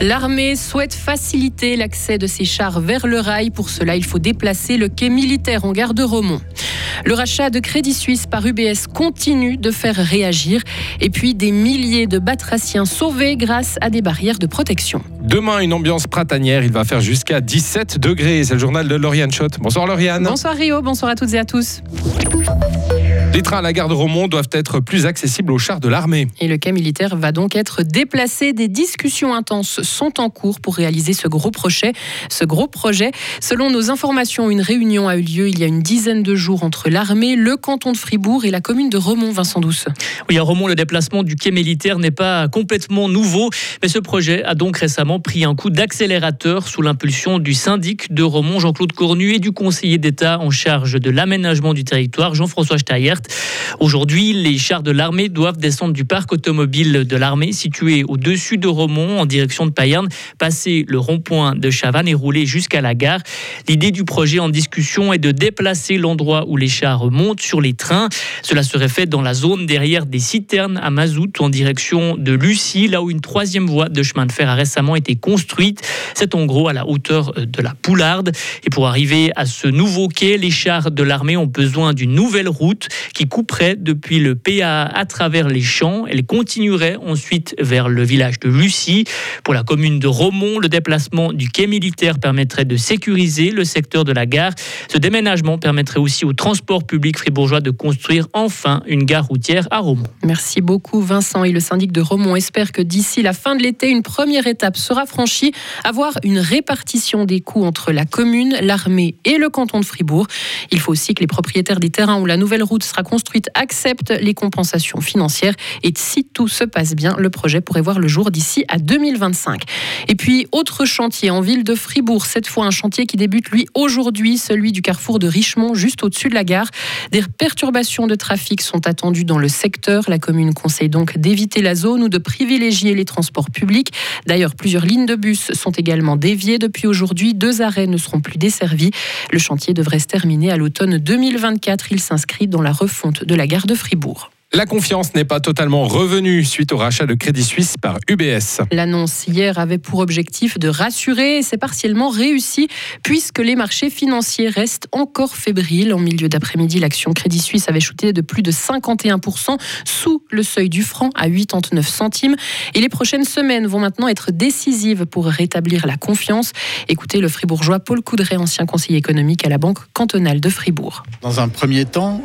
L'armée souhaite faciliter l'accès de ses chars vers le rail. Pour cela, il faut déplacer le quai militaire en gare de Romont. Le rachat de Crédit Suisse par UBS continue de faire réagir. Et puis des milliers de batraciens sauvés grâce à des barrières de protection. Demain, une ambiance printanière. Il va faire jusqu'à 17 degrés. C'est le journal de Lauriane Schott. Bonsoir Lauriane. Bonsoir Rio, bonsoir à toutes et à tous. Les trains à la gare de Romont doivent être plus accessibles aux chars de l'armée. Et le quai militaire va donc être déplacé. Des discussions intenses sont en cours pour réaliser ce gros projet. Ce gros projet, selon nos informations, une réunion a eu lieu il y a une dizaine de jours entre l'armée, le canton de Fribourg et la commune de Romont, Vincent Douce. Oui, à Romont, le déplacement du quai militaire n'est pas complètement nouveau, mais ce projet a donc récemment pris un coup d'accélérateur sous l'impulsion du syndic de Romont, Jean-Claude Cornu, et du conseiller d'État en charge de l'aménagement du territoire, Jean-François Aujourd'hui, les chars de l'armée doivent descendre du parc automobile de l'armée situé au-dessus de Romont en direction de Payerne, passer le rond-point de Chavannes et rouler jusqu'à la gare. L'idée du projet en discussion est de déplacer l'endroit où les chars montent sur les trains. Cela serait fait dans la zone derrière des citernes à mazout en direction de Lucie, là où une troisième voie de chemin de fer a récemment été construite. C'est en gros à la hauteur de la Poularde. Et pour arriver à ce nouveau quai, les chars de l'armée ont besoin d'une nouvelle route qui couperait depuis le PA à travers les champs. Elle continuerait ensuite vers le village de Lucie. Pour la commune de Romont, le déplacement du quai militaire permettrait de sécuriser le secteur de la gare. Ce déménagement permettrait aussi au transport public fribourgeois de construire enfin une gare routière à Romont. Merci beaucoup Vincent et le syndic de Romont espère que d'ici la fin de l'été, une première étape sera franchie, avoir une répartition des coûts entre la commune, l'armée et le canton de Fribourg. Il faut aussi que les propriétaires des terrains où la nouvelle route sera construite acceptent les compensations financières. Et si tout se passe bien, le projet pourrait voir le jour d'ici à 2025. Et puis, autre chantier en ville de Fribourg, cette fois un chantier qui débute lui aujourd'hui, celui du carrefour de Richemont, juste au-dessus de la gare. Des perturbations de trafic sont attendues dans le secteur. La commune conseille donc d'éviter la zone ou de privilégier les transports publics. D'ailleurs, plusieurs lignes de bus sont également déviées depuis aujourd'hui. Deux arrêts ne seront plus desservis. Le chantier devrait se terminer à l'automne 2024. Il s'inscrit dans la refonte de la gare de Fribourg. La confiance n'est pas totalement revenue suite au rachat de Crédit Suisse par UBS. L'annonce hier avait pour objectif de rassurer et c'est partiellement réussi puisque les marchés financiers restent encore fébriles. En milieu d'après-midi, l'action Crédit Suisse avait chuté de plus de 51% sous le seuil du franc à 89 centimes. Et les prochaines semaines vont maintenant être décisives pour rétablir la confiance. Écoutez le fribourgeois Paul Coudray, ancien conseiller économique à la Banque cantonale de Fribourg. Dans un premier temps,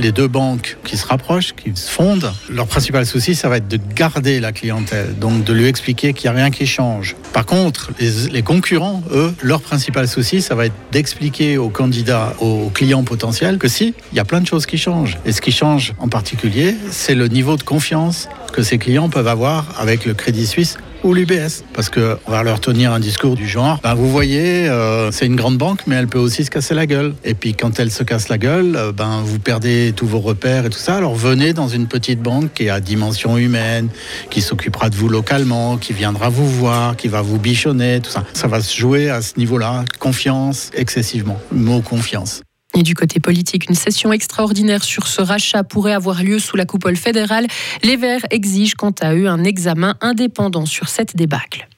les deux banques qui se rapprochent, qui se fondent, leur principal souci, ça va être de garder la clientèle, donc de lui expliquer qu'il n'y a rien qui change. Par contre, les, concurrents, eux, leur principal souci, ça va être d'expliquer aux candidats, aux clients potentiels, que si, il y a plein de choses qui changent. Et ce qui change en particulier, c'est le niveau de confiance que ces clients peuvent avoir avec le Crédit Suisse ou l'UBS. Parce qu'on va leur tenir un discours du genre, ben vous voyez, euh, c'est une grande banque, mais elle peut aussi se casser la gueule. Et puis quand elle se casse la gueule, euh, ben vous perdez tous vos repères et tout ça. Alors venez dans une petite banque qui est à dimension humaine, qui s'occupera de vous localement, qui viendra vous voir, qui va vous bichonner, tout ça. Ça va se jouer à ce niveau-là. Confiance excessivement. Mot confiance. Et du côté politique, une session extraordinaire sur ce rachat pourrait avoir lieu sous la coupole fédérale. Les Verts exigent quant à eux un examen indépendant sur cette débâcle.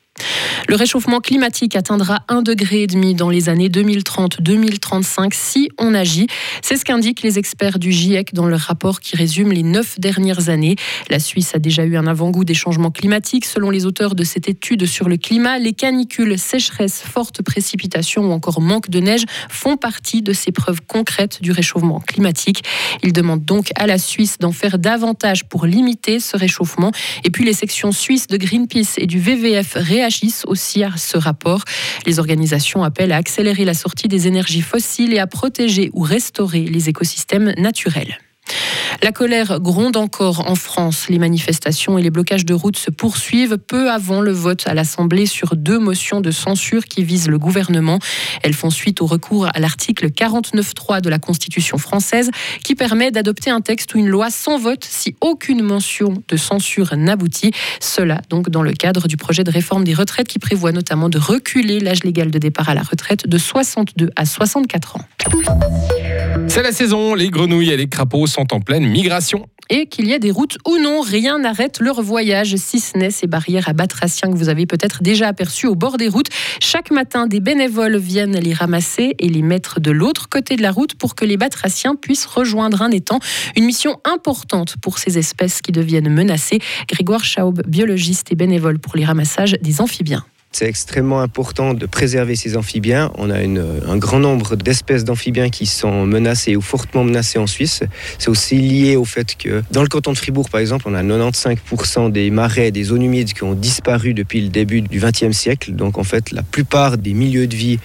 Le réchauffement climatique atteindra 1,5 degré dans les années 2030-2035 si on agit. C'est ce qu'indiquent les experts du GIEC dans leur rapport qui résume les neuf dernières années. La Suisse a déjà eu un avant-goût des changements climatiques. Selon les auteurs de cette étude sur le climat, les canicules, sécheresses, fortes précipitations ou encore manque de neige font partie de ces preuves concrètes du réchauffement climatique. Ils demandent donc à la Suisse d'en faire davantage pour limiter ce réchauffement. Et puis les sections suisses de Greenpeace et du WWF réagissent aussi à ce rapport. Les organisations appellent à accélérer la sortie des énergies fossiles et à protéger ou restaurer les écosystèmes naturels. La colère gronde encore en France. Les manifestations et les blocages de routes se poursuivent peu avant le vote à l'Assemblée sur deux motions de censure qui visent le gouvernement. Elles font suite au recours à l'article 49.3 de la Constitution française qui permet d'adopter un texte ou une loi sans vote si aucune mention de censure n'aboutit. Cela donc dans le cadre du projet de réforme des retraites qui prévoit notamment de reculer l'âge légal de départ à la retraite de 62 à 64 ans. C'est la saison, les grenouilles et les crapauds sont en pleine migration. et qu'il y ait des routes ou non, rien n'arrête leur voyage, si ce n'est ces barrières à batraciens que vous avez peut-être déjà aperçues au bord des routes. Chaque matin, des bénévoles viennent les ramasser et les mettre de l'autre côté de la route pour que les batraciens puissent rejoindre un étang. Une mission importante pour ces espèces qui deviennent menacées. Grégoire Schaub, biologiste et bénévole pour les ramassages des amphibiens. C'est extrêmement important de préserver ces amphibiens. On a un grand nombre d'espèces d'amphibiens qui sont menacées ou fortement menacées en Suisse. C'est aussi lié au fait que dans le canton de Fribourg, par exemple, on a 95% des marais, des zones humides qui ont disparu depuis le début du XXe siècle. Donc en fait, la plupart des milieux de vie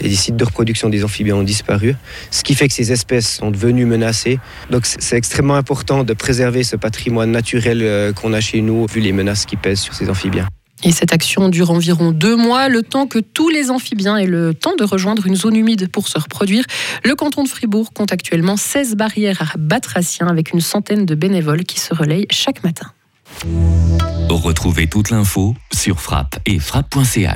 et des sites de reproduction des amphibiens ont disparu. Ce qui fait que ces espèces sont devenues menacées. Donc c'est extrêmement important de préserver ce patrimoine naturel euh, qu'on a chez nous, vu les menaces qui pèsent sur ces amphibiens. Et cette action dure environ deux mois, le temps que tous les amphibiens aient le temps de rejoindre une zone humide pour se reproduire. Le canton de Fribourg compte actuellement 16 barrières à batraciens avec une centaine de bénévoles qui se relayent chaque matin. Retrouvez toute l'info sur frappe et frappe.ch.